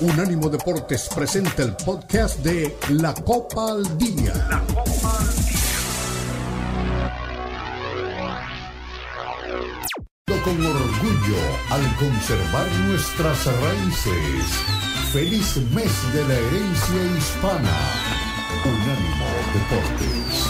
Unánimo Deportes presenta el podcast de La Copa al Día. La Copa al Día. Con orgullo al conservar nuestras raíces. Feliz mes de la herencia hispana. Unánimo Deportes.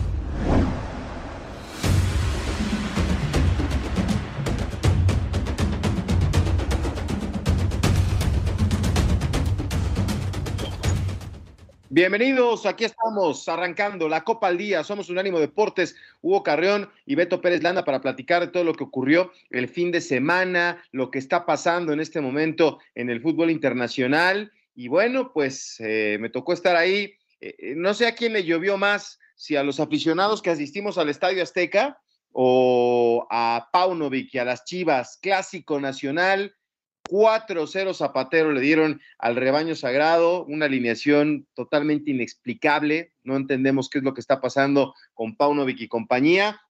Bienvenidos, aquí estamos arrancando la Copa al Día. Somos Unánimo Deportes, Hugo Carreón y Beto Pérez Landa para platicar de todo lo que ocurrió el fin de semana, lo que está pasando en este momento en el fútbol internacional. Y bueno, pues eh, me tocó estar ahí. Eh, eh, no sé a quién le llovió más, si a los aficionados que asistimos al Estadio Azteca o a Paunovic y a las Chivas, clásico nacional 4-0 Zapatero le dieron al rebaño sagrado, una alineación totalmente inexplicable, no entendemos qué es lo que está pasando con Paunovic y compañía,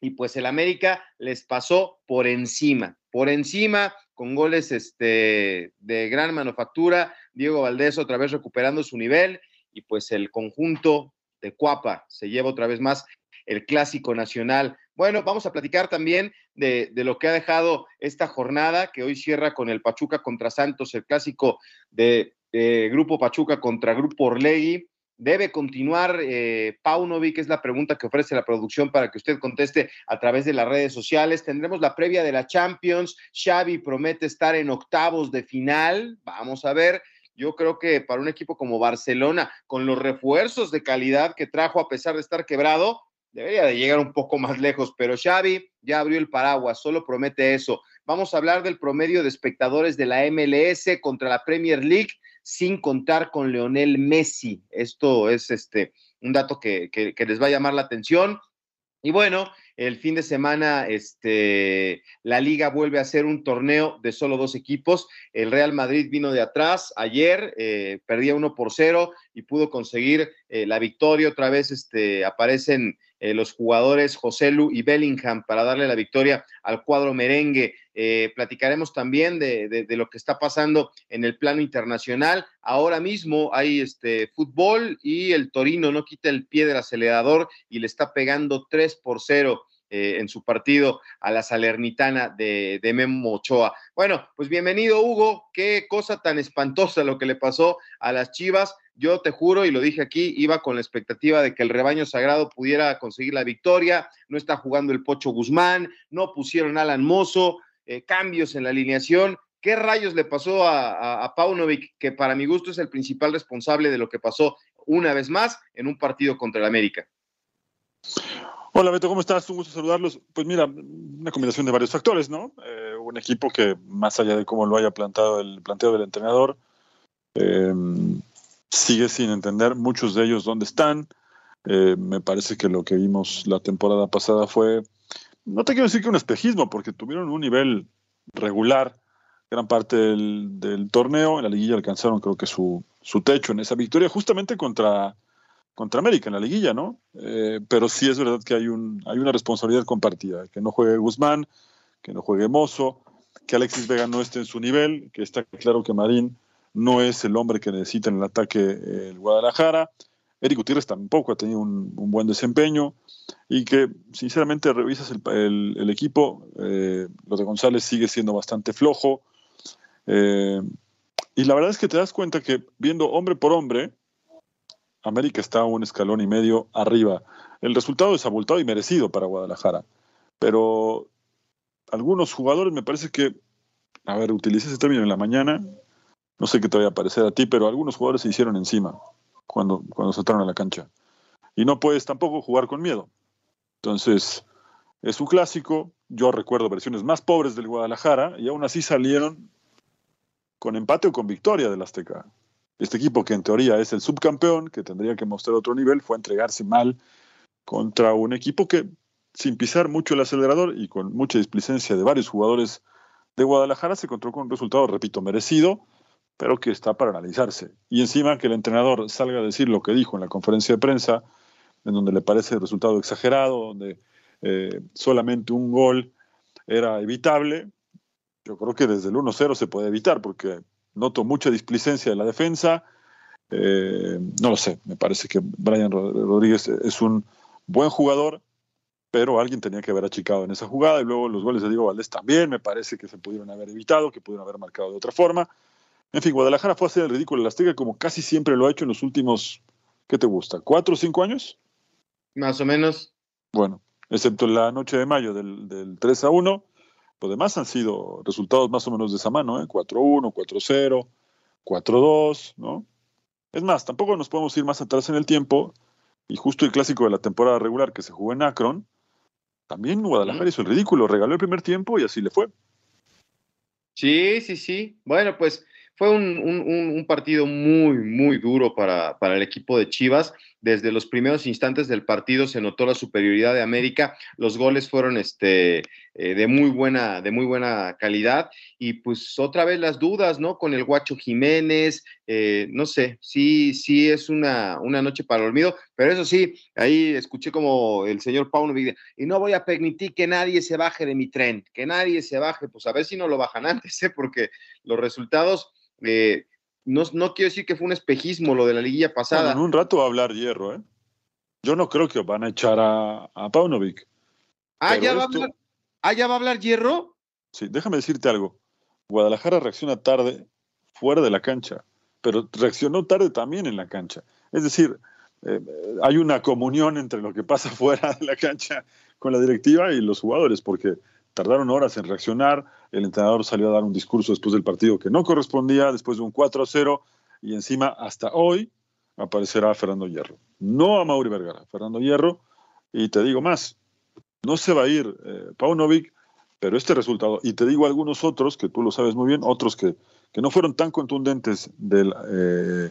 y pues el América les pasó por encima, por encima, con goles este, de gran manufactura, Diego Valdés otra vez recuperando su nivel, y pues el conjunto de Cuapa se lleva otra vez más el clásico nacional. Bueno, vamos a platicar también de, lo que ha dejado esta jornada, que hoy cierra con el Pachuca contra Santos, el clásico de, Grupo Pachuca contra Grupo Orlegui. ¿Debe continuar eh, Paunovic? Es la pregunta que ofrece la producción para que usted conteste a través de las redes sociales. Tendremos la previa de la Champions. Xavi promete estar en octavos de final. Vamos a ver. Yo creo que para un equipo como Barcelona, con los refuerzos de calidad que trajo a pesar de estar quebrado, debería de llegar un poco más lejos, pero Xavi ya abrió el paraguas, solo promete eso. Vamos a hablar del promedio de espectadores de la MLS contra la Premier League sin contar con Leonel Messi. Esto es este un dato que, que les va a llamar la atención. Y bueno, el fin de semana, este, la liga vuelve a ser un torneo de solo dos equipos. El Real Madrid vino de atrás ayer, eh, perdía uno por cero y pudo conseguir eh, la victoria. Otra vez este, aparecen eh, los jugadores José Lu y Bellingham para darle la victoria al cuadro merengue. platicaremos también de, lo que está pasando en el plano internacional. Ahora mismo hay este fútbol y el Torino no quita el pie del acelerador y le está pegando 3 por 0 eh, en su partido a la Salernitana de, de, Memo Ochoa. Bueno, pues bienvenido Hugo, qué cosa tan espantosa lo que le pasó a las Chivas. Yo te juro, y lo dije aquí, iba con la expectativa de que el rebaño sagrado pudiera conseguir la victoria. No está jugando el Pocho Guzmán, no pusieron Alan Mozo, eh, cambios en la alineación. ¿Qué rayos le pasó a, Paunovic, que para mi gusto es el principal responsable de lo que pasó una vez más en un partido contra el América? Hola Beto, ¿cómo estás? Un gusto saludarlos. Pues mira, una combinación de varios factores, ¿no? Eh, un equipo que, más allá de cómo lo haya plantado el planteo del entrenador, em, sigue sin entender muchos de ellos dónde están. Eh, me parece que lo que vimos la temporada pasada fue, no te quiero decir que un espejismo, porque tuvieron un nivel regular gran parte del, torneo. En la liguilla alcanzaron, creo que, su, su techo en esa victoria, justamente contra contra América en la liguilla, ¿no? Eh, pero sí es verdad que hay, un, hay una responsabilidad compartida, que no juegue Guzmán, que no juegue Mozo, que Alexis Vega no esté en su nivel, que está claro que Marín no es el hombre que necesita en el ataque el Guadalajara. Eric Gutiérrez tampoco ha tenido un, buen desempeño y que sinceramente revisas el, equipo, eh, lo de González sigue siendo bastante flojo. Eh, y la verdad es que te das cuenta que viendo hombre por hombre, América está un escalón y medio arriba. El resultado es abultado y merecido para Guadalajara. Pero algunos jugadores me parece que, a ver, utilicé ese término en la mañana, no sé qué te vaya a parecer a ti, pero algunos jugadores se hicieron encima cuando, cuando saltaron a la cancha. Y no puedes tampoco jugar con miedo. Entonces, es un clásico. Yo recuerdo versiones más pobres del Guadalajara y aún así salieron con empate o con victoria del Azteca. Este equipo, que en teoría es el subcampeón, que tendría que mostrar otro nivel, fue a entregarse mal contra un equipo que, sin pisar mucho el acelerador y con mucha displicencia de varios jugadores de Guadalajara, se encontró con un resultado, repito, merecido, pero que está para analizarse. Y encima que el entrenador salga a decir lo que dijo en la conferencia de prensa, en donde le parece el resultado exagerado, donde eh, solamente un gol era evitable, yo creo que desde el 1-0 se puede evitar, porque noto mucha displicencia de la defensa. Eh, no lo sé, me parece que Brian Rodríguez es un buen jugador, pero alguien tenía que haber achicado en esa jugada y luego los goles de Diego Valdés también me parece que se pudieron haber evitado, que pudieron haber marcado de otra forma. En fin, Guadalajara fue a hacer el ridículo en la Azteca como casi siempre lo ha hecho en los últimos, ¿qué te gusta? ¿Cuatro o cinco años? Más o menos. Bueno, excepto la noche de mayo del, del 3 a 1, lo demás han sido resultados más o menos de esa mano, ¿eh? 4-1, 4-0, 4-2, ¿no? Es más, tampoco nos podemos ir más atrás en el tiempo, y justo el clásico de la temporada regular que se jugó en Akron, también Guadalajara hizo el ridículo, regaló el primer tiempo y así le fue. Sí, sí, sí. Bueno, pues fue un, un, partido muy, muy duro para, para, el equipo de Chivas. Desde los primeros instantes del partido se notó la superioridad de América. Los goles fueron este, eh, de, muy buena, de muy buena calidad. Y pues otra vez las dudas, ¿no? Con el Guacho Jiménez, eh, no sé, sí, sí es una, una noche para el olvido, pero eso sí, ahí escuché como el señor Pauno y no voy a permitir que nadie se baje de mi tren, que nadie se baje, pues a ver si no lo bajan antes, ¿eh? porque los resultados... Eh, no, no, quiero decir que fue un espejismo lo de la liguilla pasada. en un rato va a hablar Hierro, ¿eh? Yo no creo que van a echar a, a Paunovic. Ah, ya va a hablar. Ah, ya va a hablar Hierro. Sí, déjame decirte algo. Guadalajara reacciona tarde fuera de la cancha, pero reaccionó tarde también en la cancha. Es decir, eh, hay una comunión entre lo que pasa fuera de la cancha con la directiva y los jugadores, porque tardaron horas en reaccionar, el entrenador salió a dar un discurso después del partido que no correspondía, después de un 4-0, y encima hasta hoy aparecerá Fernando Hierro. No a Mauri Vergara, Fernando Hierro, y te digo más, no se va a ir eh, Paunovic, pero este resultado, y te digo algunos otros, que tú lo sabes muy bien, otros que, que no fueron tan contundentes del eh,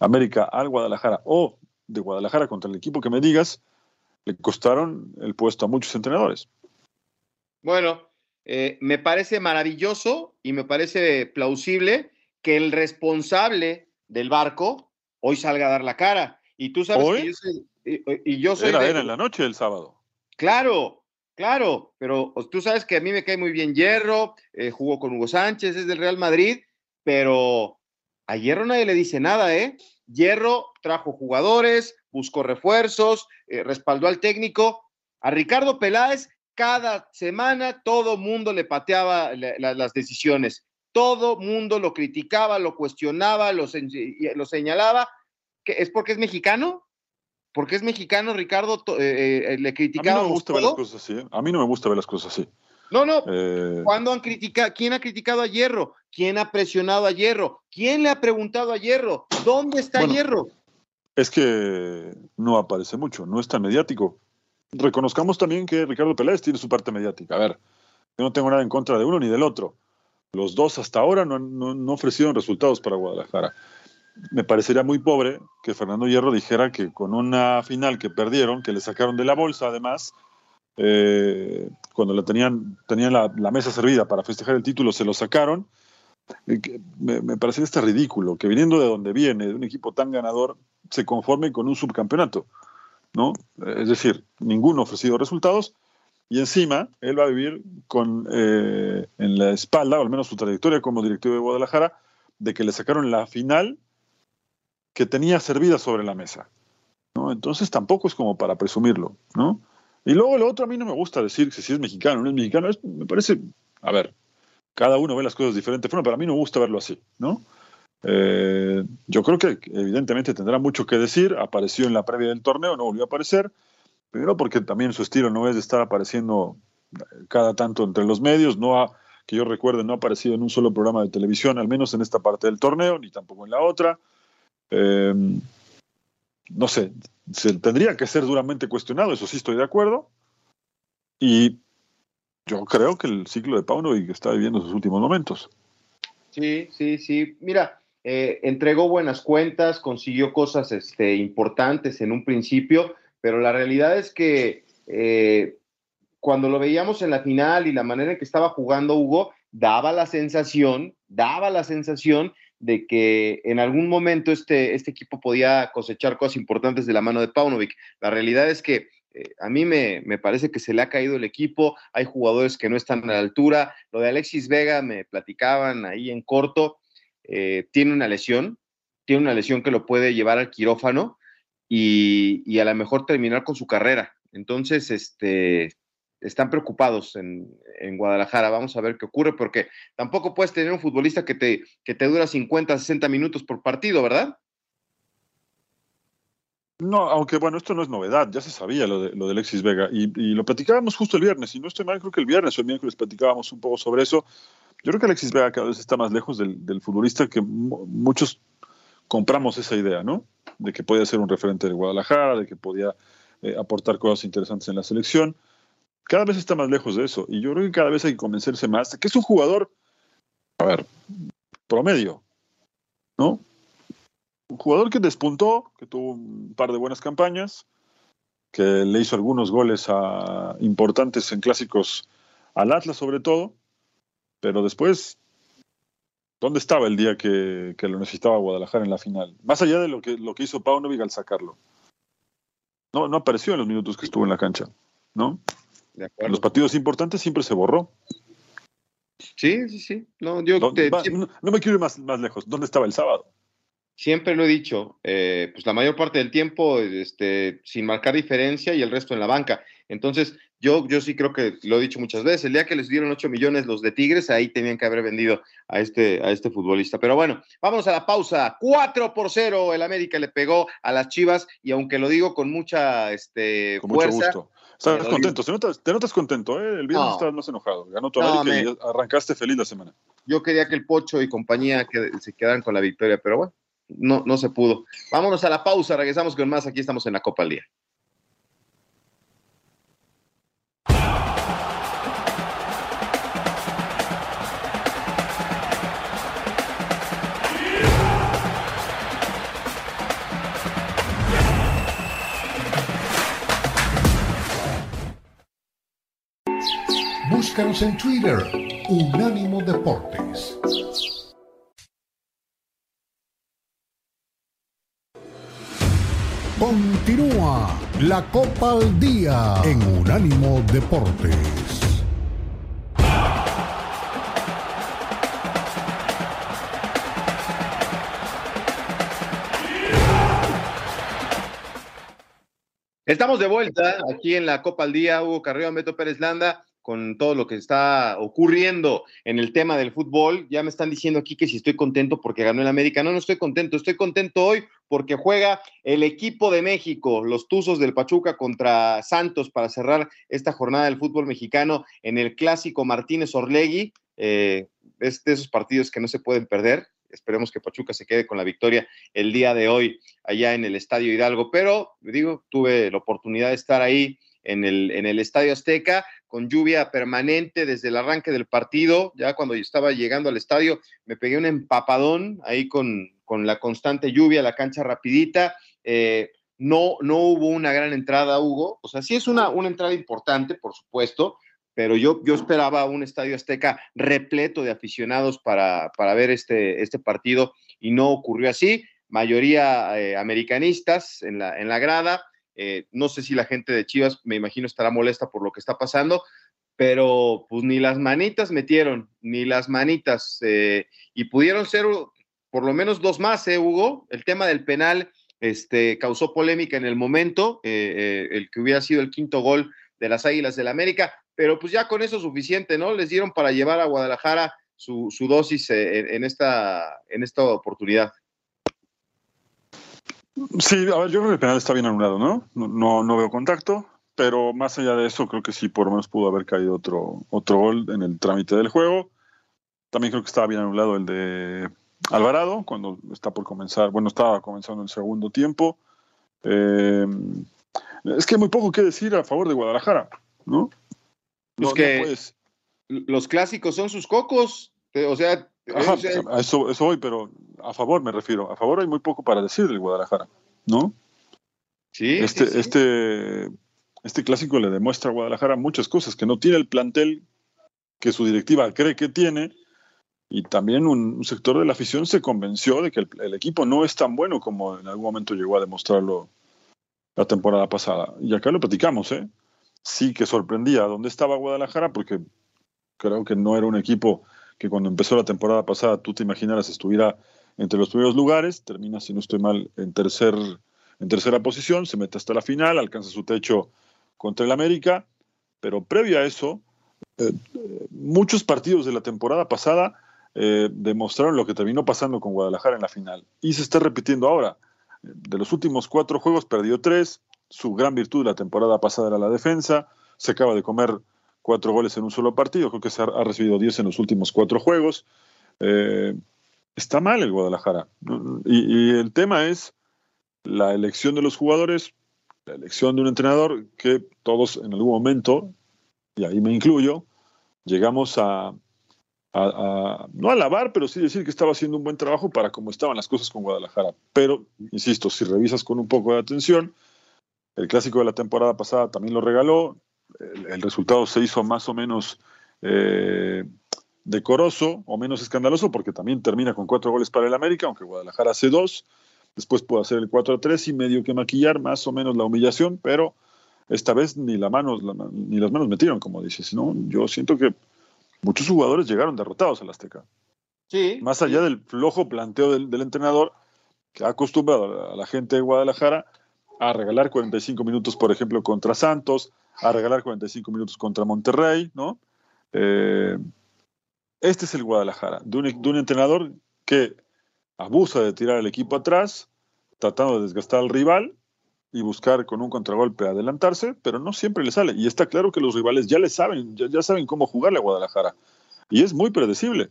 América al Guadalajara o de Guadalajara contra el equipo que me digas, le costaron el puesto a muchos entrenadores. Bueno, eh, me parece maravilloso y me parece plausible que el responsable del barco hoy salga a dar la cara. Y tú sabes que yo soy, y, yo soy era, era en la noche del sábado. Claro, claro, pero tú sabes que a mí me cae muy bien Hierro, eh, jugó con Hugo Sánchez, es del Real Madrid, pero a Hierro nadie le dice nada, ¿eh? Hierro trajo jugadores, buscó refuerzos, eh, respaldó al técnico. A Ricardo Peláez, cada semana todo mundo le pateaba las decisiones. Todo mundo lo criticaba, lo cuestionaba, lo, lo señalaba. ¿Es porque es mexicano? porque es mexicano, Ricardo, eh, eh, le criticaba. A mí no me gusta ver las cosas así. ¿eh? A mí no me gusta ver las cosas así. No, no. ¿Cuándo han criticado? ¿Quién ha criticado a Hierro? ¿Quién ha presionado a Hierro? ¿Quién le ha preguntado a Hierro? ¿Dónde está Hierro? Es que no aparece mucho, no es tan mediático. Reconozcamos también que Ricardo Peláez tiene su parte mediática. A ver, yo no tengo nada en contra de uno ni del otro. Los dos hasta ahora no, no, no ofrecieron resultados para Guadalajara me parecería muy pobre que Fernando Hierro dijera que con una final que perdieron, que le sacaron de la bolsa además, eh, cuando la tenían, tenían la, mesa servida para festejar el título, se lo sacaron. Me, me parecería este ridículo que viniendo de donde viene, de un equipo tan ganador, se conforme con un subcampeonato. ¿No? Es decir, ninguno ha ofrecido resultados y encima él va a vivir con eh, en la espalda, o al menos su trayectoria como directivo de Guadalajara, de que le sacaron la final que tenía servida sobre la mesa. ¿no? Entonces tampoco es como para presumirlo. ¿no? Y luego lo otro a mí no me gusta decir que si es mexicano o no es mexicano. Me parece, a ver, cada uno ve las cosas de diferente forma, pero a mí no me gusta verlo así. ¿no? Eh, yo creo que evidentemente tendrá mucho que decir. Apareció en la previa del torneo, no volvió a aparecer. Primero porque también su estilo no es de estar apareciendo cada tanto entre los medios. No ha, que yo recuerde, no ha aparecido en un solo programa de televisión, al menos en esta parte del torneo, ni tampoco en la otra. Eh, no sé, se tendría que ser duramente cuestionado, eso sí estoy de acuerdo. Y yo creo que el ciclo de Paunovic está viviendo sus últimos momentos. Sí, sí, sí. Mira, eh, entregó buenas cuentas, consiguió cosas este, importantes en un principio, pero la realidad es que eh, cuando lo veíamos en la final y la manera en que estaba jugando Hugo, daba la sensación, daba la sensación de que en algún momento este, este equipo podía cosechar cosas importantes de la mano de Paunovic. La realidad es que eh, a mí me, me, parece que se le ha caído el equipo, hay jugadores que no están a la altura. Lo de Alexis Vega me platicaban ahí en corto, eh, tiene una lesión, tiene una lesión que lo puede llevar al quirófano y, y, a lo mejor terminar con su carrera. Entonces, este, están preocupados en, en, Guadalajara. Vamos a ver qué ocurre, porque tampoco puedes tener un futbolista que te, que te dura 50, 60 minutos por partido, ¿verdad? No, aunque bueno, esto no es novedad, ya se sabía lo de, lo Alexis Vega y, y, lo platicábamos justo el viernes, y no estoy mal, creo que el viernes o el miércoles platicábamos un poco sobre eso. Yo creo que Alexis Vega cada vez está más lejos del, futbolista que muchos compramos esa idea, ¿no? De que podía ser un referente de Guadalajara, de que podía eh, aportar cosas interesantes en la selección. Cada vez está más lejos de eso. Y yo creo que cada vez hay que convencerse más de que es un jugador, a ver, promedio, ¿no? Un jugador que despuntó, que tuvo un par de buenas campañas, que le hizo algunos goles importantes en clásicos al Atlas sobre todo, pero después, ¿dónde estaba el día que, que, lo necesitaba Guadalajara en la final? Más allá de lo que, lo que hizo Paunovic al sacarlo. No, no apareció en los minutos que estuvo en la cancha, ¿no? En los partidos importantes siempre se borró. Sí, sí, sí. No, yo te, va, no, no, me quiero ir más, más lejos. ¿Dónde estaba el sábado? Siempre lo he dicho, eh, pues la mayor parte del tiempo este, sin marcar diferencia y el resto en la banca. Entonces, yo, yo sí creo que lo he dicho muchas veces, el día que les dieron 8 millones los de Tigres, ahí tenían que haber vendido a este, a este futbolista. Pero bueno, vamos a la pausa. 4 por 0, el América le pegó a las Chivas y aunque lo digo con mucha este, con fuerza. Mucho gusto. Estás contento, te notas, te notas, contento, ¿eh? El viernes no. estabas más enojado. Ganó tu no, América me... y arrancaste feliz la semana. Yo quería que el Pocho y compañía que se quedaran con la victoria, pero bueno, no, no se pudo. Vámonos a la pausa, regresamos con más. Aquí estamos en la Copa al Día. Búscanos en Twitter, Unánimo Deportes. Continúa la Copa al Día en Unánimo Deportes. Estamos de vuelta aquí en la Copa al Día, Hugo Carrillo, Beto Pérez Landa con todo lo que está ocurriendo en el tema del fútbol. Ya me están diciendo aquí que si estoy contento porque ganó el América. No, no estoy contento. Estoy contento hoy porque juega el equipo de México, los Tuzos del Pachuca contra Santos para cerrar esta jornada del fútbol mexicano en el clásico Martínez Orlegui. Eh, es de esos partidos que no se pueden perder. Esperemos que Pachuca se quede con la victoria el día de hoy allá en el Estadio Hidalgo. Pero, digo, tuve la oportunidad de estar ahí en el, en el Estadio Azteca, con lluvia permanente desde el arranque del partido. Ya cuando yo estaba llegando al estadio, me pegué un empapadón ahí con, con la constante lluvia, la cancha rapidita. Eh, no, no hubo una gran entrada, Hugo. O sea, sí es una, una entrada importante, por supuesto, pero yo, yo esperaba un estadio azteca repleto de aficionados para, para ver este, este partido y no ocurrió así. Mayoría eh, americanistas en la, en la grada. Eh, no sé si la gente de Chivas, me imagino, estará molesta por lo que está pasando, pero pues ni las manitas metieron, ni las manitas. Eh, y pudieron ser por lo menos dos más, ¿eh, Hugo? El tema del penal este, causó polémica en el momento, eh, el que hubiera sido el quinto gol de las Águilas del América, pero pues ya con eso es suficiente, ¿no? Les dieron para llevar a Guadalajara su, dosis en, en, esta, en esta oportunidad. Sí, a ver, yo creo que el penal está bien anulado, ¿no? No, no, no veo contacto, pero más allá de eso, creo que sí, por lo menos pudo haber caído otro, otro gol en el trámite del juego. También creo que estaba bien anulado el de Alvarado, cuando está por comenzar, bueno, estaba comenzando el segundo tiempo. Eh, es que hay muy poco que decir a favor de Guadalajara, ¿no? Pues que los clásicos son sus cocos. O sea, a eso, eso voy, pero a favor me refiero. A favor hay muy poco para decir del Guadalajara, ¿no? Sí. Este, este, este clásico le demuestra a Guadalajara muchas cosas, que no tiene el plantel que su directiva cree que tiene, y también un, sector de la afición se convenció de que el, equipo no es tan bueno como en algún momento llegó a demostrarlo la temporada pasada. Y acá lo platicamos, ¿eh? Sí que sorprendía dónde estaba Guadalajara, porque creo que no era un equipo que cuando empezó la temporada pasada tú te imaginaras estuviera entre los primeros lugares, termina, si no estoy mal, en, tercer, en tercera posición, se mete hasta la final, alcanza su techo contra el América, pero previo a eso, eh, muchos partidos de la temporada pasada eh, demostraron lo que terminó pasando con Guadalajara en la final. Y se está repitiendo ahora. De los últimos cuatro juegos perdió tres, su gran virtud de la temporada pasada era la defensa, se acaba de comer cuatro goles en un solo partido, creo que se ha, recibido diez en los últimos cuatro juegos. Eh, está mal el Guadalajara. Y, el tema es la elección de los jugadores, la elección de un entrenador que todos en algún momento, y ahí me incluyo, llegamos a, no alabar, pero sí decir que estaba haciendo un buen trabajo para cómo estaban las cosas con Guadalajara. Pero, insisto, si revisas con un poco de atención, el clásico de la temporada pasada también lo regaló, el, resultado se hizo más o menos eh, decoroso o menos escandaloso porque también termina con cuatro goles para el América, aunque Guadalajara hace dos, después puede hacer el 4 a 3 y medio que maquillar más o menos la humillación, pero esta vez ni, la mano, ni las manos metieron, como dices, ¿no? Yo siento que muchos jugadores llegaron derrotados al Azteca. Sí. Más allá del flojo planteo del, del entrenador, que ha acostumbrado a la gente de Guadalajara a regalar 45 minutos, por ejemplo, contra Santos, a regalar 45 minutos contra Monterrey, ¿no? Eh, este es el Guadalajara, de un, entrenador que abusa de tirar el equipo atrás, tratando de desgastar al rival y buscar con un contragolpe adelantarse, pero no siempre le sale. Y está claro que los rivales ya le saben, ya saben cómo jugarle a Guadalajara. Y es muy predecible.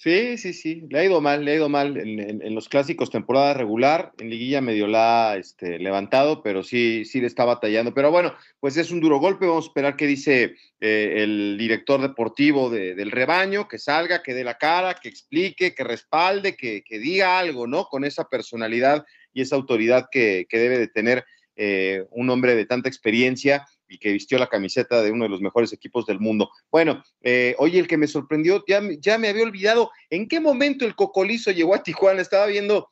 Sí, sí, sí, le ha ido mal, le ha ido mal en, los clásicos temporada regular, en liguilla medio la este, levantado, pero sí, sí le está batallando. Pero bueno, pues es un duro golpe, vamos a esperar qué dice eh, el director deportivo del rebaño, que salga, que dé la cara, que explique, que respalde, que, diga algo, ¿no? Con esa personalidad y esa autoridad que, debe de tener eh, un hombre de tanta experiencia y que vistió la camiseta de uno de los mejores equipos del mundo. Bueno, eh, oye, el que me sorprendió, ya, ya me había olvidado, ¿en qué momento el Cocolizo llegó a Tijuana? Estaba viendo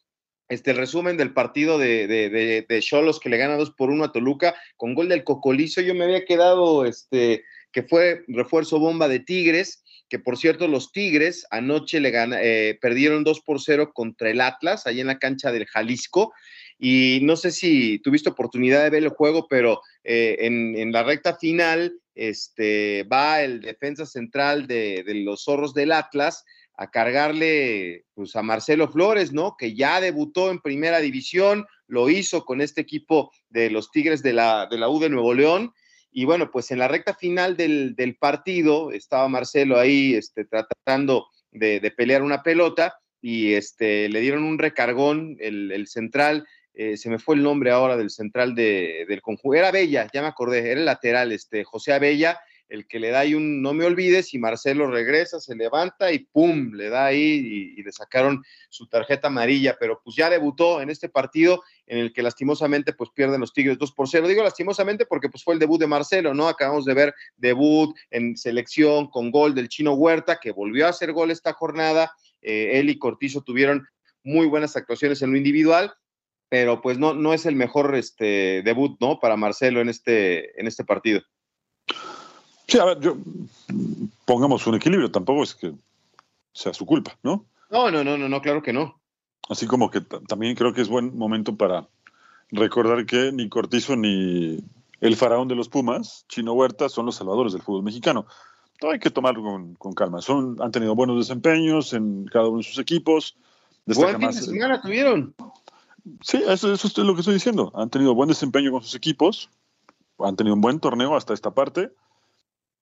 este, el resumen del partido de, de, Cholos que le gana 2 por 1 a Toluca con gol del Cocolizo. Yo me había quedado, este, que fue refuerzo bomba de Tigres, que por cierto los Tigres anoche le gana, eh, perdieron 2 por 0 contra el Atlas, ahí en la cancha del Jalisco. Y no sé si tuviste oportunidad de ver el juego, pero eh, en, la recta final este, va el defensa central de, los zorros del Atlas a cargarle pues, a Marcelo Flores, ¿no? Que ya debutó en primera división, lo hizo con este equipo de los Tigres de la, de la U de Nuevo León. Y bueno, pues en la recta final del, partido estaba Marcelo ahí este, tratando de, pelear una pelota y este, le dieron un recargón el, el central eh, se me fue el nombre ahora del central de, del conjunto, era Bella, ya me acordé, era el lateral, este, José Abella, el que le da ahí un no me olvides y Marcelo regresa, se levanta y pum, le da ahí y, le sacaron su tarjeta amarilla, pero pues ya debutó en este partido en el que lastimosamente pues pierden los Tigres 2 por 0. Digo lastimosamente porque pues fue el debut de Marcelo, ¿no? Acabamos de ver debut en selección con gol del Chino Huerta, que volvió a hacer gol esta jornada. Eh, él y Cortizo tuvieron muy buenas actuaciones en lo individual pero pues no, no es el mejor este, debut, ¿no? Para Marcelo en este, en este partido. Sí, a ver, yo, pongamos un equilibrio, tampoco es que sea su culpa, ¿no? No, no, no, no, no claro que no. Así como que también creo que es buen momento para recordar que ni Cortizo ni el faraón de los Pumas, Chino Huerta, son los salvadores del fútbol mexicano. Todo hay que tomarlo con, calma. Son, han tenido buenos desempeños en cada uno de sus equipos. Buen fin de semana tuvieron. Sí, eso, eso es lo que estoy diciendo. Han tenido buen desempeño con sus equipos, han tenido un buen torneo hasta esta parte,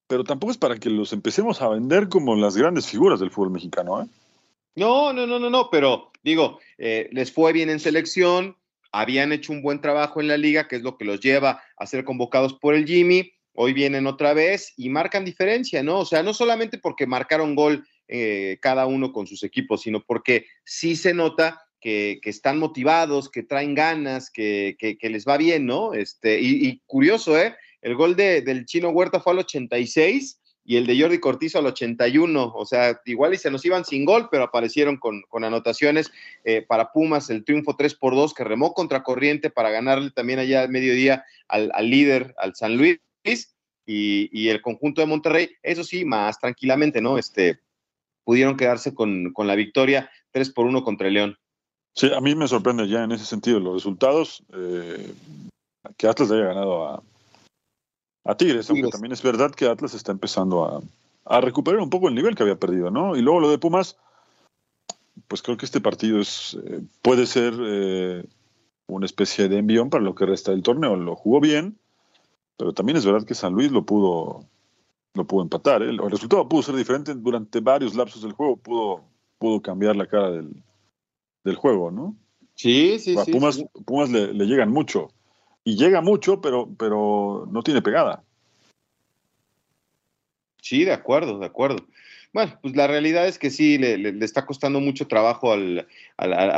pero tampoco es para que los empecemos a vender como las grandes figuras del fútbol mexicano. ¿eh? No, no, no, no, no, pero digo, eh, les fue bien en selección, habían hecho un buen trabajo en la liga, que es lo que los lleva a ser convocados por el Jimmy. hoy vienen otra vez y marcan diferencia, ¿no? O sea, no solamente porque marcaron gol eh, cada uno con sus equipos, sino porque sí se nota que, están motivados, que traen ganas, que, les va bien, ¿no? Este, y, curioso, ¿eh? El gol de, del chino Huerta fue al 86 y el de Jordi Cortizo al 81. O sea, igual y se nos iban sin gol, pero aparecieron con, anotaciones eh, para Pumas, el triunfo 3 por 2 que remó contra corriente para ganarle también allá al mediodía al, líder, al San Luis. Y, el conjunto de Monterrey, eso sí, más tranquilamente, ¿no? Este, pudieron quedarse con, la victoria 3 por 1 contra el León. Sí, a mí me sorprende ya en ese sentido los resultados. Eh, que Atlas haya ganado a, a Tigres, aunque también es verdad que Atlas está empezando a, recuperar un poco el nivel que había perdido, ¿no? Y luego lo de Pumas, pues creo que este partido es eh, puede ser eh, una especie de envión para lo que resta del torneo. Lo jugó bien, pero también es verdad que San Luis lo pudo lo pudo empatar. ¿eh? El, resultado pudo ser diferente durante varios lapsos del juego, pudo, pudo cambiar la cara del, juego, ¿no? Sí, sí, a Pumas, sí. Pumas le, le, llegan mucho y llega mucho, pero, pero no tiene pegada. Sí, de acuerdo, de acuerdo. Bueno, pues la realidad es que sí, le, está costando mucho trabajo al,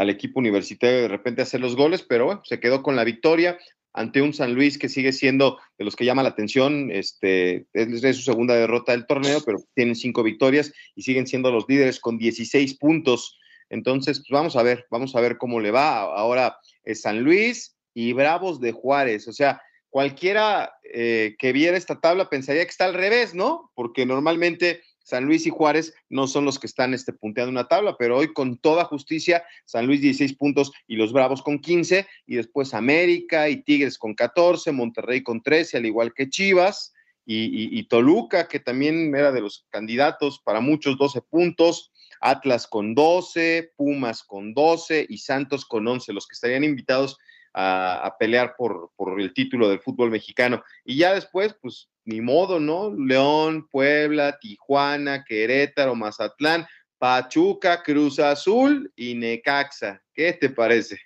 equipo universitario de repente hacer los goles, pero bueno, se quedó con la victoria ante un San Luis que sigue siendo de los que llama la atención, este, es, su segunda derrota del torneo, pero tienen cinco victorias y siguen siendo los líderes con 16 puntos. Entonces, pues vamos a ver, vamos a ver cómo le va. Ahora San Luis, y Bravos de Juárez. O sea, cualquiera eh, que viera esta tabla pensaría que está al revés, ¿no? Porque normalmente San Luis y Juárez no son los que están este, punteando una tabla, pero hoy con toda justicia, San Luis 16 puntos y los Bravos con 15, y después América y Tigres con 14, Monterrey con 13, al igual que Chivas, y, y Toluca, que también era de los candidatos para muchos 12 puntos, Atlas con 12, Pumas con 12 y Santos con 11, los que estarían invitados a, pelear por, el título del fútbol mexicano. Y ya después, pues ni modo, ¿no? León, Puebla, Tijuana, Querétaro, Mazatlán, Pachuca, Cruz Azul y Necaxa. ¿Qué te parece?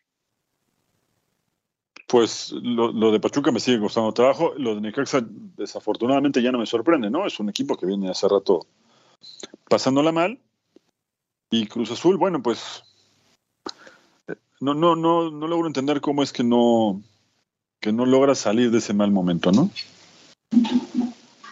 Pues lo, de Pachuca me sigue costando trabajo. Lo de Necaxa, desafortunadamente, ya no me sorprende, ¿no? Es un equipo que viene hace rato pasándola mal. Y Cruz Azul, bueno, pues no, no, no, no logro entender cómo es que no, que no logra salir de ese mal momento, ¿no?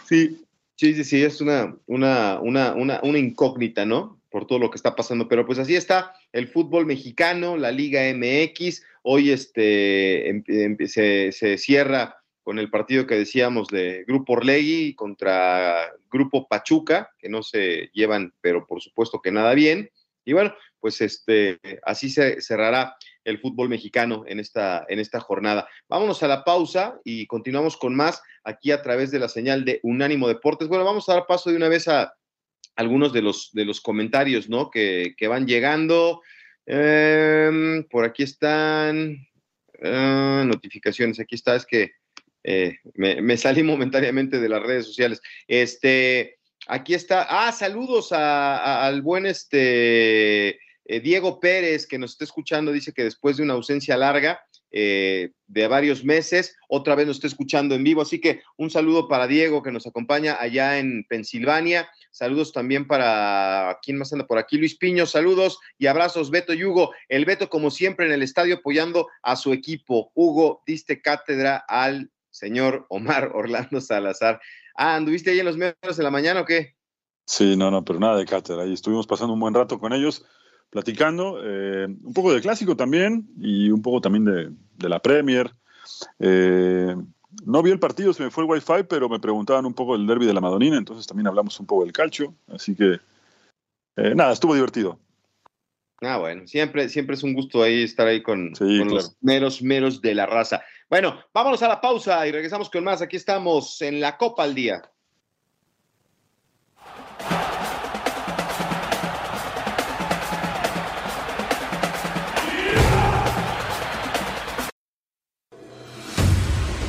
Sí, sí, sí, sí, es una, una, una, una, una incógnita, ¿no? Por todo lo que está pasando, pero pues así está el fútbol mexicano, la Liga MX, hoy este, em, em, se, se cierra con el partido que decíamos de Grupo Orlegui contra Grupo Pachuca, que no se llevan, pero por supuesto que nada bien. Y bueno, pues este, así se cerrará el fútbol mexicano en esta, en esta jornada. Vámonos a la pausa y continuamos con más aquí a través de la señal de Unánimo Deportes. Bueno, vamos a dar paso de una vez a algunos de los, de los comentarios, ¿no? Que, van llegando. Em, por aquí están ah, notificaciones. Aquí está, es que eh, me, salí momentáneamente de las redes sociales. Este, aquí está. Ah, saludos al buen este eh, Diego Pérez, que nos está escuchando, dice que después de una ausencia larga eh, de varios meses, otra vez nos está escuchando en vivo. Así que un saludo para Diego, que nos acompaña allá en Pensilvania. Saludos también para, ¿quién más anda por aquí? Luis Piño, saludos y abrazos, Beto y Hugo. El Beto, como siempre, en el estadio apoyando a su equipo. Hugo, diste cátedra al señor Omar Orlando Salazar. Ah, ¿anduviste ahí en los medios de la mañana o qué? Sí, no, no, pero nada de cátedra. Ahí estuvimos pasando un buen rato con ellos platicando, eh, un poco de clásico también y un poco también de, la Premier. Eh, no vi el partido, se me fue el wifi, pero me preguntaban un poco del derby de la Madonina, entonces también hablamos un poco del calcio, así que eh, nada, estuvo divertido. Ah, bueno, siempre, siempre es un gusto ahí estar ahí con, los meros, meros de la raza. Bueno, vámonos a la pausa y regresamos con más. Aquí estamos en la Copa al Día.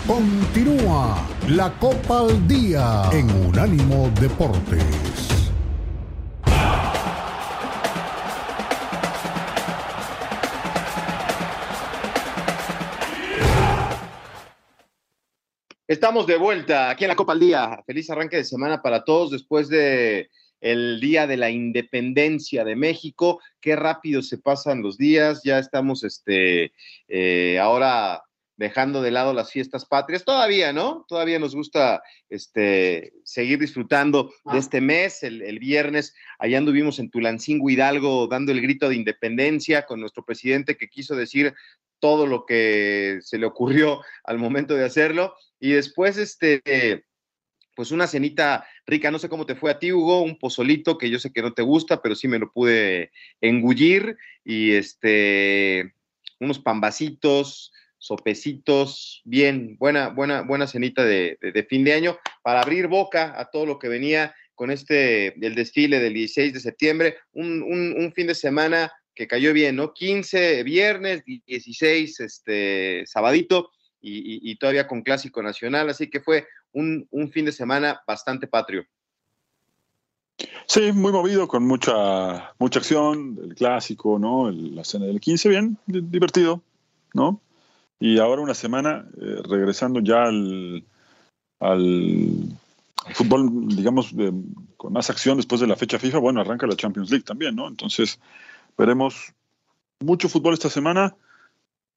Continúa la Copa al Día en Unánimo Deportes. Estamos de vuelta aquí en la Copa al Día. Feliz arranque de semana para todos después de el Día de la Independencia de México. Qué rápido se pasan los días. Ya estamos este, eh, ahora dejando de lado las fiestas patrias. Todavía, ¿no? Todavía nos gusta este, seguir disfrutando de este mes. El, el, viernes, allá anduvimos en Tulancingo Hidalgo dando el grito de independencia con nuestro presidente que quiso decir todo lo que se le ocurrió al momento de hacerlo. Y después, este, pues una cenita rica, no sé cómo te fue a ti, Hugo, un pozolito que yo sé que no te gusta, pero sí me lo pude engullir. Y este, unos pambacitos, sopecitos, bien, buena, buena, buena cenita de, de, fin de año para abrir boca a todo lo que venía con este, el desfile del 16 de septiembre, un, un, un fin de semana que cayó bien, ¿no? 15 viernes, 16 este, sabadito y, y, todavía con Clásico Nacional, así que fue un, un, fin de semana bastante patrio. Sí, muy movido, con mucha, mucha acción, el clásico, ¿no? La cena del 15, bien, divertido, ¿no? Y ahora una semana eh, regresando ya al, al, fútbol, digamos, de, con más acción después de la fecha FIFA, bueno, arranca la Champions League también, ¿no? Entonces, veremos mucho fútbol esta semana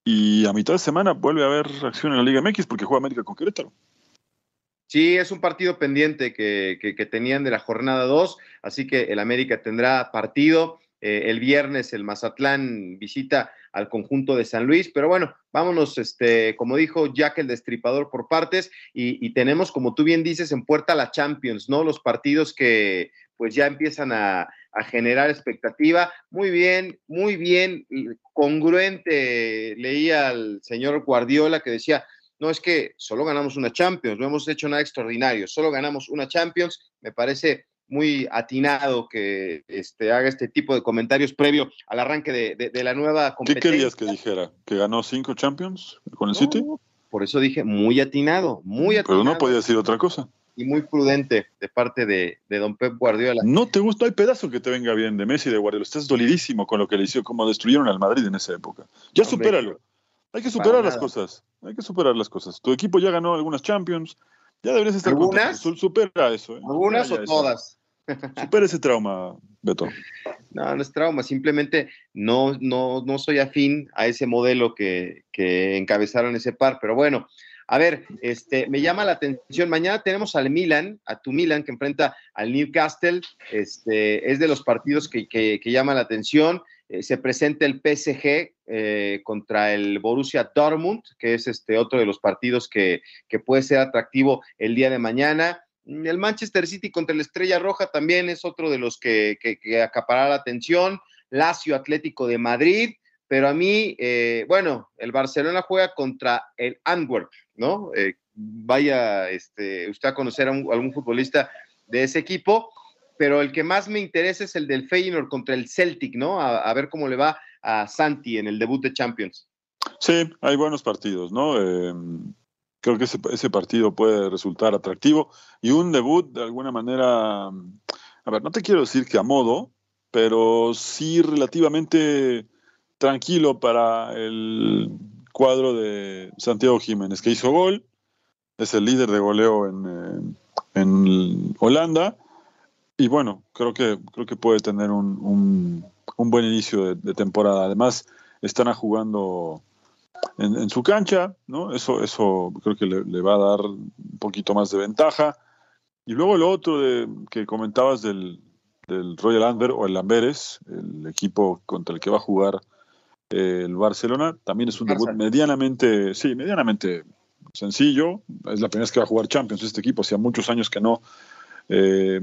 y a mitad de semana vuelve a haber acción en la Liga MX porque juega América con Querétaro. Sí, es un partido pendiente que, que, que tenían de la jornada 2, así que el América tendrá partido. Eh, el viernes el Mazatlán visita al conjunto de San Luis, pero bueno, vámonos, este, como dijo Jack el Destripador por partes, y, y, tenemos, como tú bien dices, en puerta la Champions, ¿no? Los partidos que pues ya empiezan a, a generar expectativa. Muy bien, muy bien, congruente, leía al señor Guardiola que decía, no es que solo ganamos una Champions, no hemos hecho nada extraordinario, solo ganamos una Champions, me parece muy atinado que este, haga este tipo de comentarios previo al arranque de, de, de la nueva competencia. ¿Qué querías que dijera? ¿Que ganó cinco Champions con el no, City? Por eso dije muy atinado, muy atinado. Pero no podía decir otra cosa. Y muy prudente de parte de, de don Pep Guardiola. No te gusta, hay pedazo que te venga bien de Messi y de Guardiola. Estás dolidísimo con lo que le hicieron, como destruyeron al Madrid en esa época. Ya Hombre, supéralo. Hay que superar las cosas. Hay que superar las cosas. Tu equipo ya ganó algunas Champions. Ya deberías estar ¿Algunas? Contento. Supera eso. ¿eh? ¿Algunas o todas? Supera ese trauma, Beto. No, no es trauma, simplemente no, no, no soy afín a ese modelo que, que encabezaron ese par, pero bueno, a ver, este, me llama la atención. Mañana tenemos al Milan, a tu Milan, que enfrenta al Newcastle. Este, es de los partidos que, que, llama la atención. Eh, se presenta el PSG eh, contra el Borussia Dortmund, que es este otro de los partidos que, que puede ser atractivo el día de mañana. El Manchester City contra la Estrella Roja también es otro de los que, que, que acapará la atención. Lazio Atlético de Madrid, pero a mí, eh, bueno, el Barcelona juega contra el Antwerp, ¿no? Eh, vaya este, usted a conocer a, un, algún futbolista de ese equipo, pero el que más me interesa es el del Feyenoord contra el Celtic, ¿no? A, ver cómo le va a Santi en el debut de Champions. Sí, hay buenos partidos, ¿no? Eh, creo que ese, partido puede resultar atractivo y un debut de alguna manera, a ver, no te quiero decir que a modo, pero sí relativamente tranquilo para el cuadro de Santiago Jiménez, que hizo gol, es el líder de goleo en, en Holanda, y bueno, creo que, creo que puede tener un, un, un buen inicio de, temporada. Además, están jugando en, en, su cancha, ¿no? Eso, eso creo que le, le, va a dar un poquito más de ventaja. Y luego lo otro de, que comentabas del, del Royal Amber o el Amberes, el equipo contra el que va a jugar eh, el Barcelona, también es un debut medianamente, sí, medianamente sencillo. Es la primera vez que va a jugar Champions este equipo, hacía muchos años que no. Eh,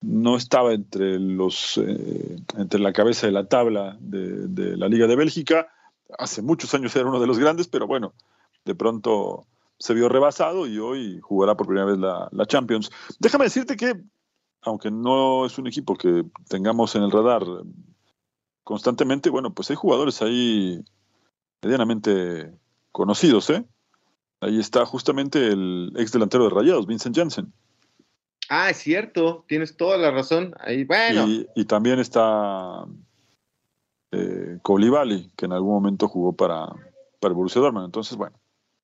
no estaba entre los eh, entre la cabeza de la tabla de, de, la Liga de Bélgica. Hace muchos años era uno de los grandes, pero bueno, de pronto se vio rebasado y hoy jugará por primera vez la, la Champions. Déjame decirte que, aunque no es un equipo que tengamos en el radar constantemente, bueno, pues hay jugadores ahí medianamente conocidos, ¿eh? Ahí está justamente el ex delantero de Rayados, Vincent Janssen. Ah, es cierto, tienes toda la razón. Ahí, bueno. Y, y también está eh, Koulibaly, que en algún momento jugó para, para el Borussia Dortmund. Entonces, bueno,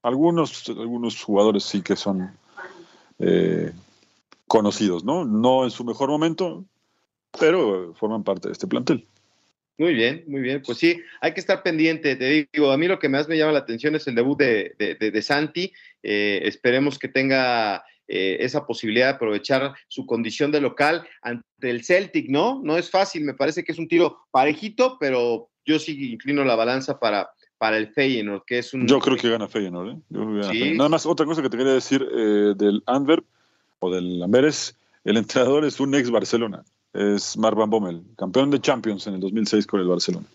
algunos, algunos jugadores sí que son eh, conocidos, ¿no? No en su mejor momento, pero forman parte de este plantel. Muy bien, muy bien. Pues sí, hay que estar pendiente. Te digo, a mí lo que más me llama la atención es el debut de, de, Santi. Eh, esperemos que tenga eh, esa posibilidad de aprovechar su condición de local ante el Celtic, ¿no? No es fácil, me parece que es un tiro parejito, pero yo sí inclino la balanza para, para el Feyenoord, que es un... Yo creo que gana Feyenoord, ¿eh? Nada más, otra cosa que te quería decir eh, del Antwerp o del Amberes, el entrenador es un ex Barcelona es Mark Van Bommel, campeón de Champions en el 2006 con el Barcelona.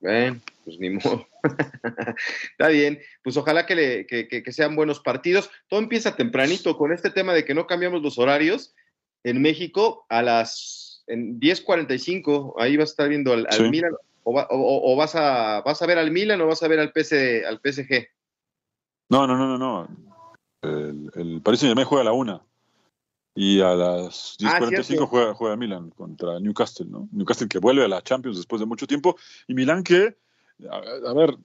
Bien, pues ni modo. Está bien, pues ojalá que, le, sean buenos partidos. Todo empieza tempranito con este tema de que no cambiamos los horarios. En México, a las en 10.45, ahí vas a estar viendo al, Milan, o, vas, a, vas a ver al Milan o vas a ver al, PC, al PSG. No, no, no, no, no. El, el Paris Saint-Germain juega a la una. Y a las 10.45 ah, juega, juega Milan contra Newcastle, ¿no? Newcastle que vuelve a la Champions después de mucho tiempo. Y Milan que, a, ver,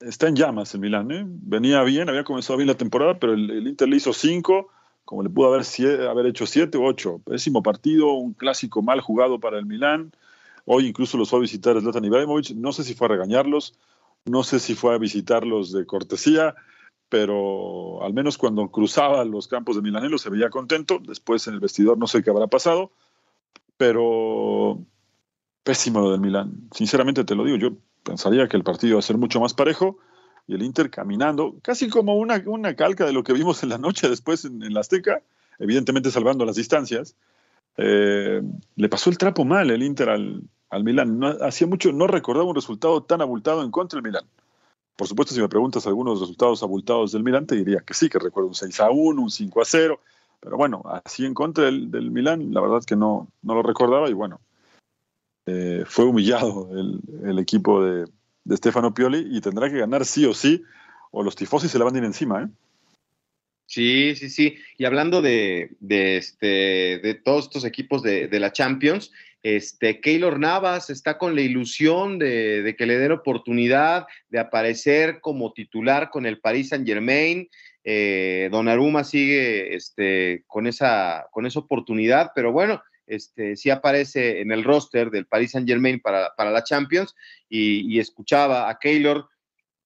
está en llamas el Milan, ¿eh? Venía bien, había comenzado bien la temporada, pero el, Inter le hizo 5, como le pudo haber, haber hecho 7 o 8. Pésimo partido, un clásico mal jugado para el Milan. Hoy incluso los fue a visitar Zlatan Ibrahimovic. No sé si fue a regañarlos, no sé si fue a visitarlos de cortesía pero al menos cuando cruzaba los campos de Milanelo se veía contento. Después en el vestidor no sé qué habrá pasado, pero pésimo lo del Milán. Sinceramente te lo digo, yo pensaría que el partido iba a ser mucho más parejo y el Inter caminando, casi como una, una calca de lo que vimos en la noche después en, la Azteca, evidentemente salvando las distancias. Eh, le pasó el trapo mal el Inter al, al Milán. No, hacía mucho, no recordaba un resultado tan abultado en contra del Milán. Por supuesto, si me preguntas algunos resultados abultados del Milán, te diría que sí, que recuerdo un 6 a 1, un 5 a 0. Pero bueno, así en contra del, del Milán, la verdad que no, no lo recordaba y bueno, eh, fue humillado el, equipo de, Stefano Pioli y tendrá que ganar sí o sí, o los tifosi se le van a ir encima, ¿eh? Sí, sí, sí. Y hablando de, de, este, de todos estos equipos de, de, la Champions, este, Keylor Navas está con la ilusión de, que le den oportunidad de aparecer como titular con el Paris Saint Germain. Eh, Donnarumma sigue este, con, esa, con esa oportunidad, pero bueno, este, sí aparece en el roster del Paris Saint Germain para, la Champions y, escuchaba a Keylor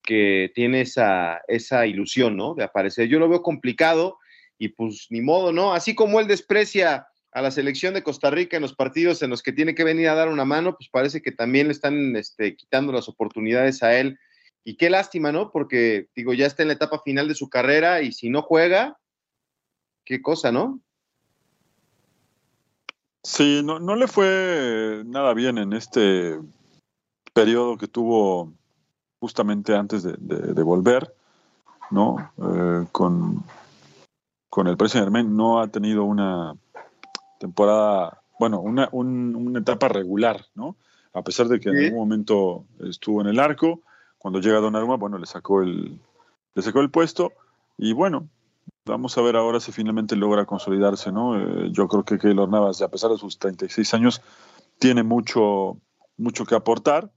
que tiene esa, esa ilusión, ¿no? De aparecer. Yo lo veo complicado y pues ni modo, ¿no? Así como él desprecia a la selección de Costa Rica en los partidos en los que tiene que venir a dar una mano, pues parece que también le están este, quitando las oportunidades a él. Y qué lástima, ¿no? Porque, digo, ya está en la etapa final de su carrera y si no juega, qué cosa, ¿no? Sí, no, no le fue nada bien en este periodo que tuvo justamente antes de, volver, ¿no? Eh, con, con el presidente no ha tenido una temporada, bueno, una, una etapa regular, ¿no? A pesar de que en algún momento estuvo en el arco, cuando llega Donnarumma, bueno, le sacó el, le sacó el puesto y bueno, vamos a ver ahora si finalmente logra consolidarse, ¿no? Eh, yo creo que Keylor Navas, a pesar de sus 36 años, tiene mucho, mucho que aportar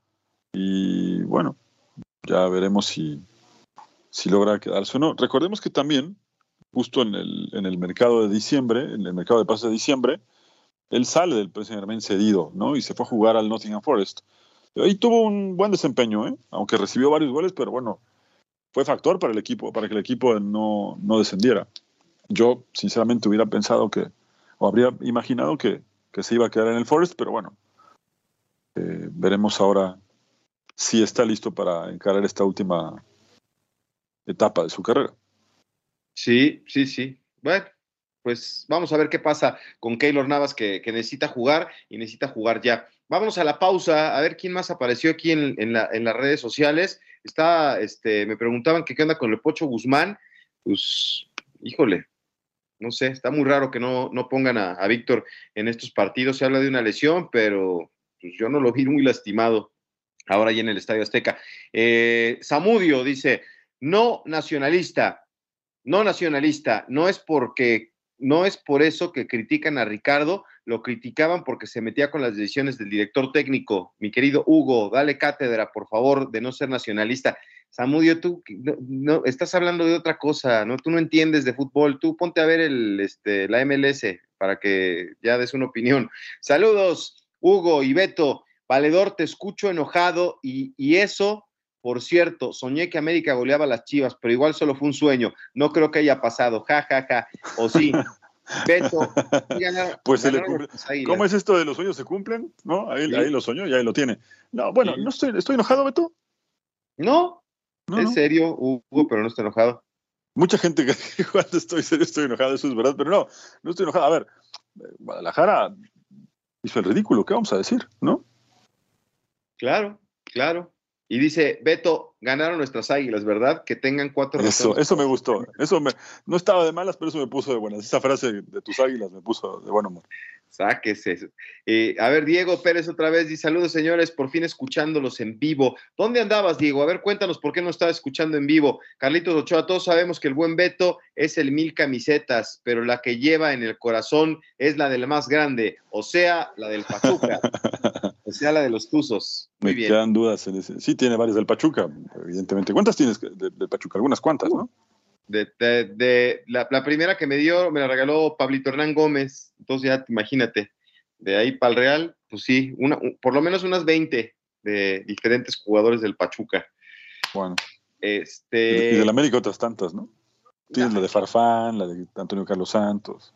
y bueno, ya veremos si, si logra quedarse o no. Recordemos que también justo en el, en el mercado de diciembre, en el mercado de pases de diciembre, él sale del PSG cedido, ¿no? Y se fue a jugar al Nottingham Forest. Ahí tuvo un buen desempeño, ¿eh? Aunque recibió varios goles, pero bueno, fue factor para el equipo, para que el equipo no, no descendiera. Yo, sinceramente, hubiera pensado que, o habría imaginado que, que se iba a quedar en el Forest, pero bueno, eh, veremos ahora si está listo para encarar esta última etapa de su carrera. Sí, sí, sí. Bueno, pues vamos a ver qué pasa con Keylor Navas que, necesita jugar y necesita jugar ya. Vámonos a la pausa, a ver quién más apareció aquí en, las redes sociales. Está, este, me preguntaban que qué onda con el Pocho Guzmán. Pues, híjole, no sé, está muy raro que no, no pongan a, Víctor en estos partidos. Se habla de una lesión, pero pues yo no lo vi muy lastimado ahora ya en el Estadio Azteca. Eh, Samudio dice, no nacionalista, no nacionalista, no es porque no es por eso que critican a Ricardo, lo criticaban porque se metía con las decisiones del director técnico. Mi querido Hugo, dale cátedra, por favor, de no ser nacionalista. Samudio, tú no, estás hablando de otra cosa, ¿no? Tú no entiendes de fútbol, tú ponte a ver el, este, la MLS para que ya des una opinión. Saludos, Hugo y Beto. Valedor, te escucho enojado y, y eso, por cierto, soñé que América goleaba a las Chivas, pero igual solo fue un sueño. No creo que haya pasado, ja, ja, ja. O sí, Beto. pues se le ¿Cómo es esto de los sueños se cumplen? ¿No? Ahí, ahí lo soñó y ahí lo tiene. No, bueno, no estoy, estoy enojado, Beto. No, es serio, Hugo, pero no estoy enojado. Mucha gente que cuando estoy serio estoy enojado, eso es verdad, pero no, no estoy enojado. A ver, Guadalajara hizo el ridículo, ¿qué vamos a decir? ¿No? Claro, claro. Y dice, Beto, ganaron nuestras águilas, ¿verdad? Que tengan cuatro Eso, eso me gustó. Eso me, no estaba de malas, pero eso me puso de buenas. Esa frase de tus águilas me puso de buen humor. Sáquese eso. Eh, a ver, Diego Pérez otra vez dice: Saludos, señores, por fin escuchándolos en vivo. ¿Dónde andabas, Diego? A ver, cuéntanos por qué no estabas escuchando en vivo. Carlitos Ochoa, todos sabemos que el buen Beto es el mil camisetas, pero la que lleva en el corazón es la del más grande, o sea, la del Pachuca, o sea, la de los Tuzos. Muy Me quedan dudas en ese. Sí, tiene varias del Pachuca, evidentemente. ¿Cuántas tienes del Pachuca? Algunas cuantas, ¿no? De, la, primera que me dio, me la regaló Pablito Hernán Gómez. Entonces ya imagínate, de ahí para el Real, pues sí, una, por lo menos unas 20 de diferentes jugadores del Pachuca. Bueno. Este... Y del América otras tantas, ¿no? Tienes la de Farfán, la de Antonio Carlos Santos.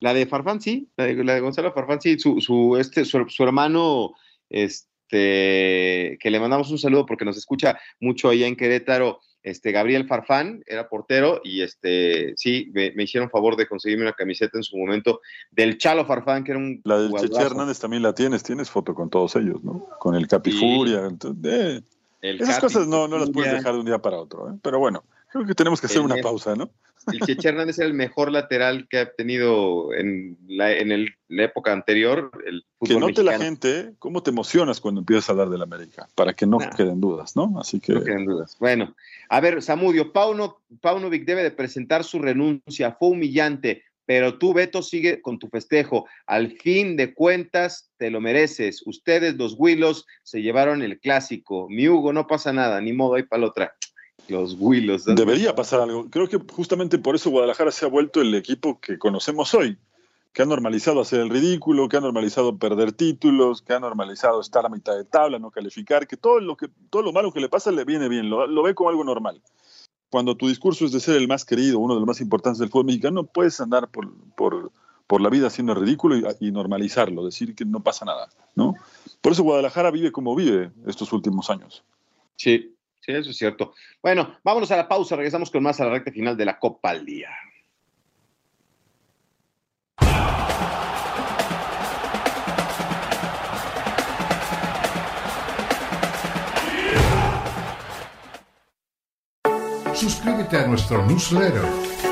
La de Farfán, sí, la de, Gonzalo Farfán, sí, su, su, este, su, hermano, este, que le mandamos un saludo porque nos escucha mucho allá en Querétaro, este, Gabriel Farfán era portero y este, sí, me, hicieron favor de conseguirme una camiseta en su momento del Chalo Farfán, que era un. La del Cheche Hernández también la tienes, tienes foto con todos ellos, ¿no? Con el Capifuria. Eh, esas cosas no, no las puedes dejar de un día para otro, ¿eh? pero bueno, creo que tenemos que hacer una pausa, ¿no? El Cheche Hernández era el mejor lateral que ha tenido en la, en la época anterior. El que note la gente cómo te emocionas cuando empiezas a hablar del América, para que no queden dudas, ¿no? Así que. No queden dudas. Bueno, a ver, Samudio, Pauno, Paunovic debe de presentar su renuncia. Fue humillante, pero tú, Beto, sigue con tu festejo. Al fin de cuentas, te lo mereces. Ustedes, los Willos, se llevaron el clásico. Mi Hugo, no pasa nada, ni modo, ahí para la otra. Los Willos. Debería pasar algo. Creo que justamente por eso Guadalajara se ha vuelto el equipo que conocemos hoy, que ha normalizado hacer el ridículo, que ha normalizado perder títulos, que ha normalizado estar a mitad de tabla, no calificar, que todo lo, que, todo lo malo que le pasa le viene bien, lo, ve como algo normal. Cuando tu discurso es de ser el más querido, uno de los más importantes del fútbol mexicano, no puedes andar por, por, por la vida haciendo el ridículo y, y, normalizarlo, decir que no pasa nada, ¿no? Por eso Guadalajara vive como vive estos últimos años. Sí, Sí, eso es cierto. Bueno, vámonos a la pausa, regresamos con más a la recta final de la Copa al Día. Suscríbete a nuestro newsletter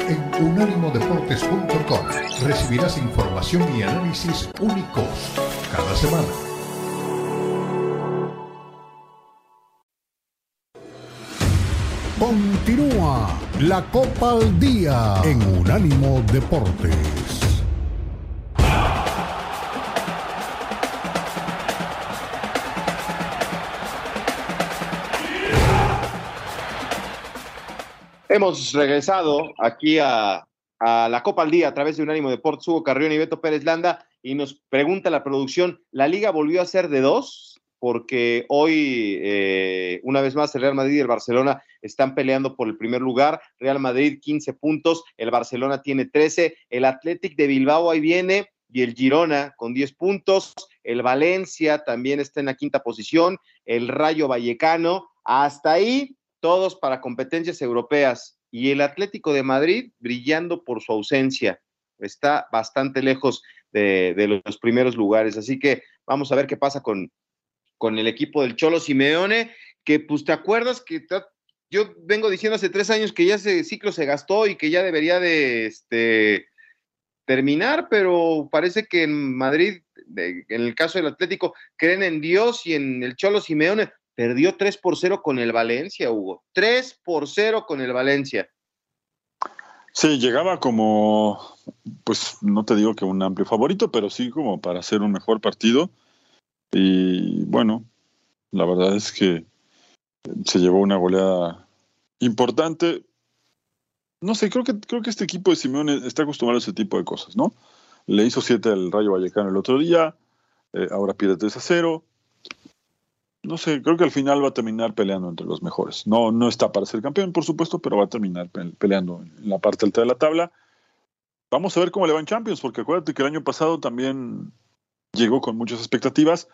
en unánimodeportes.com. Recibirás información y análisis únicos cada semana. Continúa la Copa al Día en Unánimo Deportes. Hemos regresado aquí a, la Copa al Día a través de Unánimo Deportes, Hugo Carrión y Beto Pérez Landa, y nos pregunta la producción, ¿la liga volvió a ser de dos? Porque hoy, eh, una vez más, el Real Madrid y el Barcelona están peleando por el primer lugar. Real Madrid 15 puntos, el Barcelona tiene 13, el Athletic de Bilbao ahí viene y el Girona con 10 puntos, el Valencia también está en la quinta posición, el Rayo Vallecano, hasta ahí todos para competencias europeas y el Atlético de Madrid brillando por su ausencia. Está bastante lejos de, de los primeros lugares, así que vamos a ver qué pasa con, con el equipo del Cholo Simeone, que pues te acuerdas que yo vengo diciendo hace tres años que ya ese ciclo se gastó y que ya debería de este, terminar, pero parece que en Madrid, en el caso del Atlético, creen en Dios y en el Cholo Simeone. Perdió 3 por 0 con el Valencia, Hugo. 3 por 0 con el Valencia. Sí, llegaba como, pues no te digo que un amplio favorito, pero sí como para hacer un mejor partido y bueno, la verdad es que se llevó una goleada importante. No sé, creo que, creo que este equipo de Simeone está acostumbrado a ese tipo de cosas, ¿no? Le hizo 7 al Rayo Vallecano el otro día, eh, ahora pierde 3 a 0. No sé, creo que al final va a terminar peleando entre los mejores. No, no está para ser campeón, por supuesto, pero va a terminar peleando en la parte alta de la tabla. Vamos a ver cómo le va en Champions, porque acuérdate que el año pasado también llegó con muchas expectativas.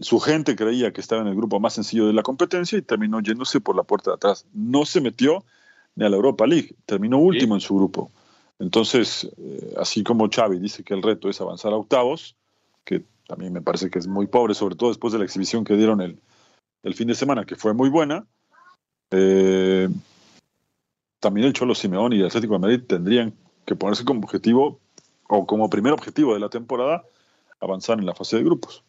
Su gente creía que estaba en el grupo más sencillo de la competencia y terminó yéndose por la puerta de atrás. No se metió ni a la Europa League, terminó último en su grupo. Entonces, eh, así como Xavi dice que el reto es avanzar a octavos, que también me parece que es muy pobre, sobre todo después de la exhibición que dieron el, el fin de semana, que fue muy buena, eh, también el Cholo Simeón y el Atlético de Madrid tendrían que ponerse como objetivo o como primer objetivo de la temporada avanzar en la fase de grupos.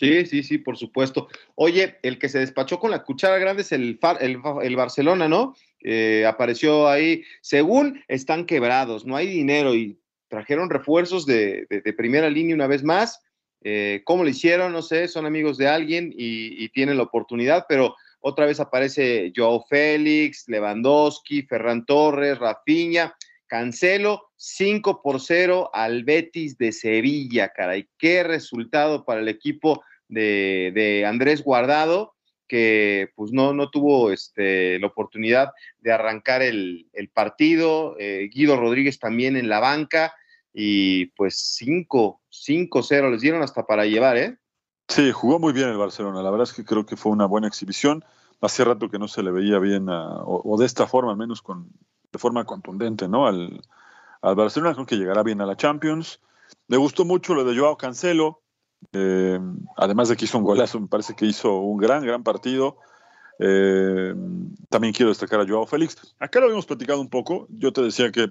Sí, sí, sí, por supuesto. Oye, el que se despachó con la cuchara grande es el, el, Barcelona, ¿no? apareció ahí. Según están quebrados, no hay dinero y trajeron refuerzos de, primera línea una vez más. Eh, ¿Cómo lo hicieron? No sé, son amigos de alguien y, y, tienen la oportunidad, pero otra vez aparece Joao Félix, Lewandowski, Ferran Torres, Rafinha. Cancelo 5 por 0 al Betis de Sevilla, caray. Qué resultado para el equipo de, Andrés Guardado, que pues no, no tuvo este, la oportunidad de arrancar el, partido. Eh, Guido Rodríguez también en la banca. Y pues 5, 5-0 les dieron hasta para llevar, ¿eh? Sí, jugó muy bien el Barcelona. La verdad es que creo que fue una buena exhibición. Hace rato que no se le veía bien, o, de esta forma, al menos con, de forma contundente, ¿no? Al, al Barcelona, creo que llegará bien a la Champions. Me gustó mucho lo de Joao Cancelo, eh, además de que hizo un golazo, me parece que hizo un gran, gran partido. Eh, también quiero destacar a Joao Félix. Acá lo habíamos platicado un poco. Yo te decía que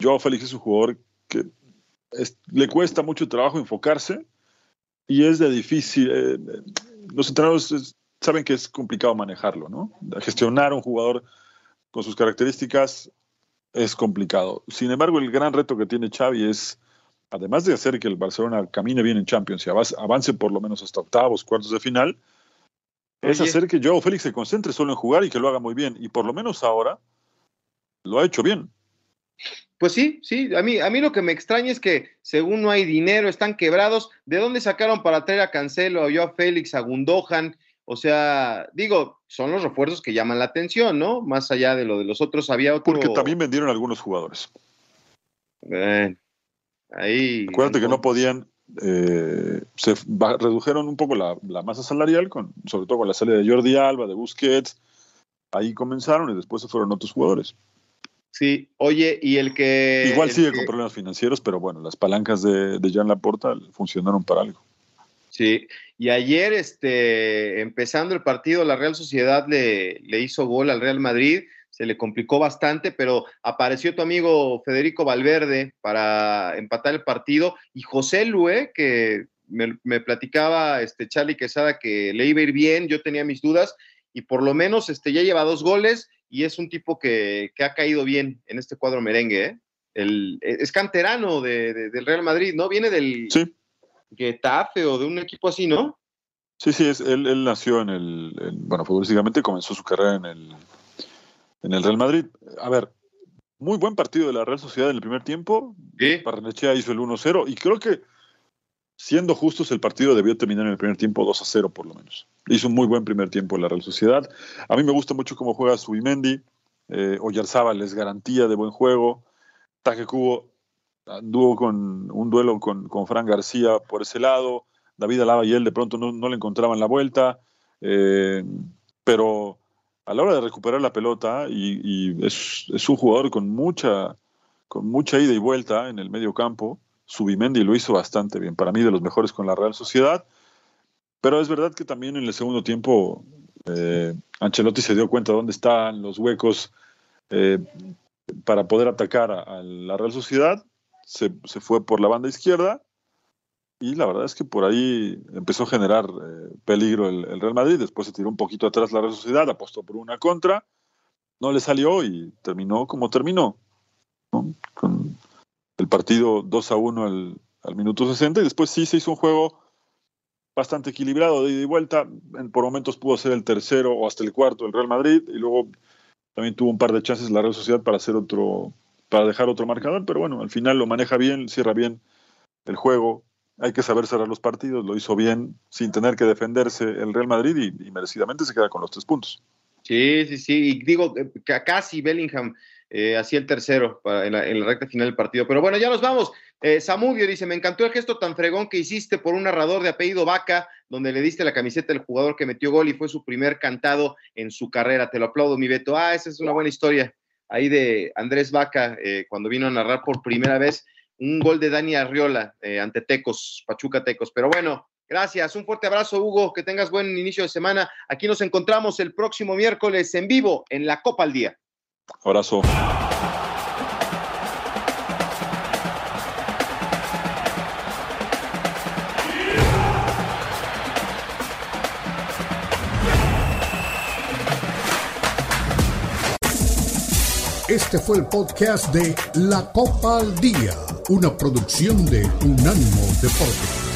Joao Félix es un jugador que le cuesta mucho trabajo enfocarse y es de difícil. Eh, los entrenadores saben que es complicado manejarlo, ¿no? Gestionar un jugador con sus características es complicado. Sin embargo, el gran reto que tiene Xavi es, además de hacer que el Barcelona camine bien en Champions y avance por lo menos hasta octavos, cuartos de final, es hacer que Joao Félix se concentre solo en jugar y que lo haga muy bien. Y por lo menos ahora lo ha hecho bien. Pues sí, sí, a mí, a mí lo que me extraña es que según no hay dinero, están quebrados. ¿De dónde sacaron para traer a Cancelo, a Joao Félix, a Gundogan? O sea, digo, son los refuerzos que llaman la atención, ¿no? Más allá de lo de los otros, había otro. Porque también vendieron algunos jugadores. Ahí. Acuérdate que no podían. Eh, se redujeron un poco la, masa salarial, con, sobre todo con la salida de Jordi Alba, de Busquets. Ahí comenzaron y después se fueron otros jugadores. Sí, oye, y el que. Igual sigue con problemas financieros, pero bueno, las palancas de, de Jan Laporta funcionaron para algo. Sí, y ayer, este, empezando el partido, la Real Sociedad le, le hizo gol al Real Madrid, se le complicó bastante, pero apareció tu amigo Federico Valverde para empatar el partido y José Lué, que me, platicaba este Charlie Quesada que le iba a ir bien, yo tenía mis dudas y por lo menos este, ya lleva dos goles y es un tipo que, ha caído bien en este cuadro merengue. ¿eh? El, es canterano del Real Madrid, ¿no? Viene del, sí. Getafe o de un equipo así, ¿no? Sí, sí, es, él, nació en el, bueno, futbolísticamente comenzó su carrera en el, en el Real Madrid. A ver, muy buen partido de la Real Sociedad en el primer tiempo. Parranechea hizo el 1-0 y creo que, siendo justos, el partido debió terminar en el primer tiempo 2-0 por lo menos. Hizo un muy buen primer tiempo en la Real Sociedad. A mí me gusta mucho cómo juega Subimendi. Eh, Oyarzábal es garantía de buen juego. Taje Cubo anduvo con un duelo con, con Fran García por ese lado, David Alaba y él de pronto no, le encontraban la vuelta, eh, pero a la hora de recuperar la pelota, y, es, un jugador con mucha, con mucha ida y vuelta en el medio campo, Subimendi lo hizo bastante bien, para mí de los mejores con la Real Sociedad, pero es verdad que también en el segundo tiempo eh, Ancelotti se dio cuenta de dónde están los huecos eh, para poder atacar a, la Real Sociedad. Se, fue por la banda izquierda y la verdad es que por ahí empezó a generar eh, peligro el, Real Madrid, después se tiró un poquito atrás la Real Sociedad, apostó por una contra, no le salió y terminó como terminó, con el partido 2 a 1 al, minuto 60 y después sí se hizo un juego bastante equilibrado de ida y vuelta. Por momentos pudo ser el tercero o hasta el cuarto del Real Madrid y luego también tuvo un par de chances la Real Sociedad para hacer otro, para dejar otro marcador, pero bueno, al final lo maneja bien, cierra bien el juego. Hay que saber cerrar los partidos, lo hizo bien sin tener que defenderse el Real Madrid y, merecidamente se queda con los tres puntos. Sí, sí, sí. Y digo, eh, casi Bellingham eh, hacía el tercero en, la, recta final del partido. Pero bueno, ya nos vamos. Eh, Samudio dice: Me encantó el gesto tan fregón que hiciste por un narrador de apellido Vaca, donde le diste la camiseta del jugador que metió gol y fue su primer cantado en su carrera. Te lo aplaudo, mi Beto. Ah, esa es una buena historia ahí de Andrés Vaca eh, cuando vino a narrar por primera vez un gol de Dani Arriola eh, ante Tecos, Pachuca Tecos. Pero bueno, gracias, un fuerte abrazo Hugo, que tengas buen inicio de semana. Aquí nos encontramos el próximo miércoles en vivo en la Copa al Día. Abrazo. Este fue el podcast de La Copa al Día, una producción de Unánimo Deportes.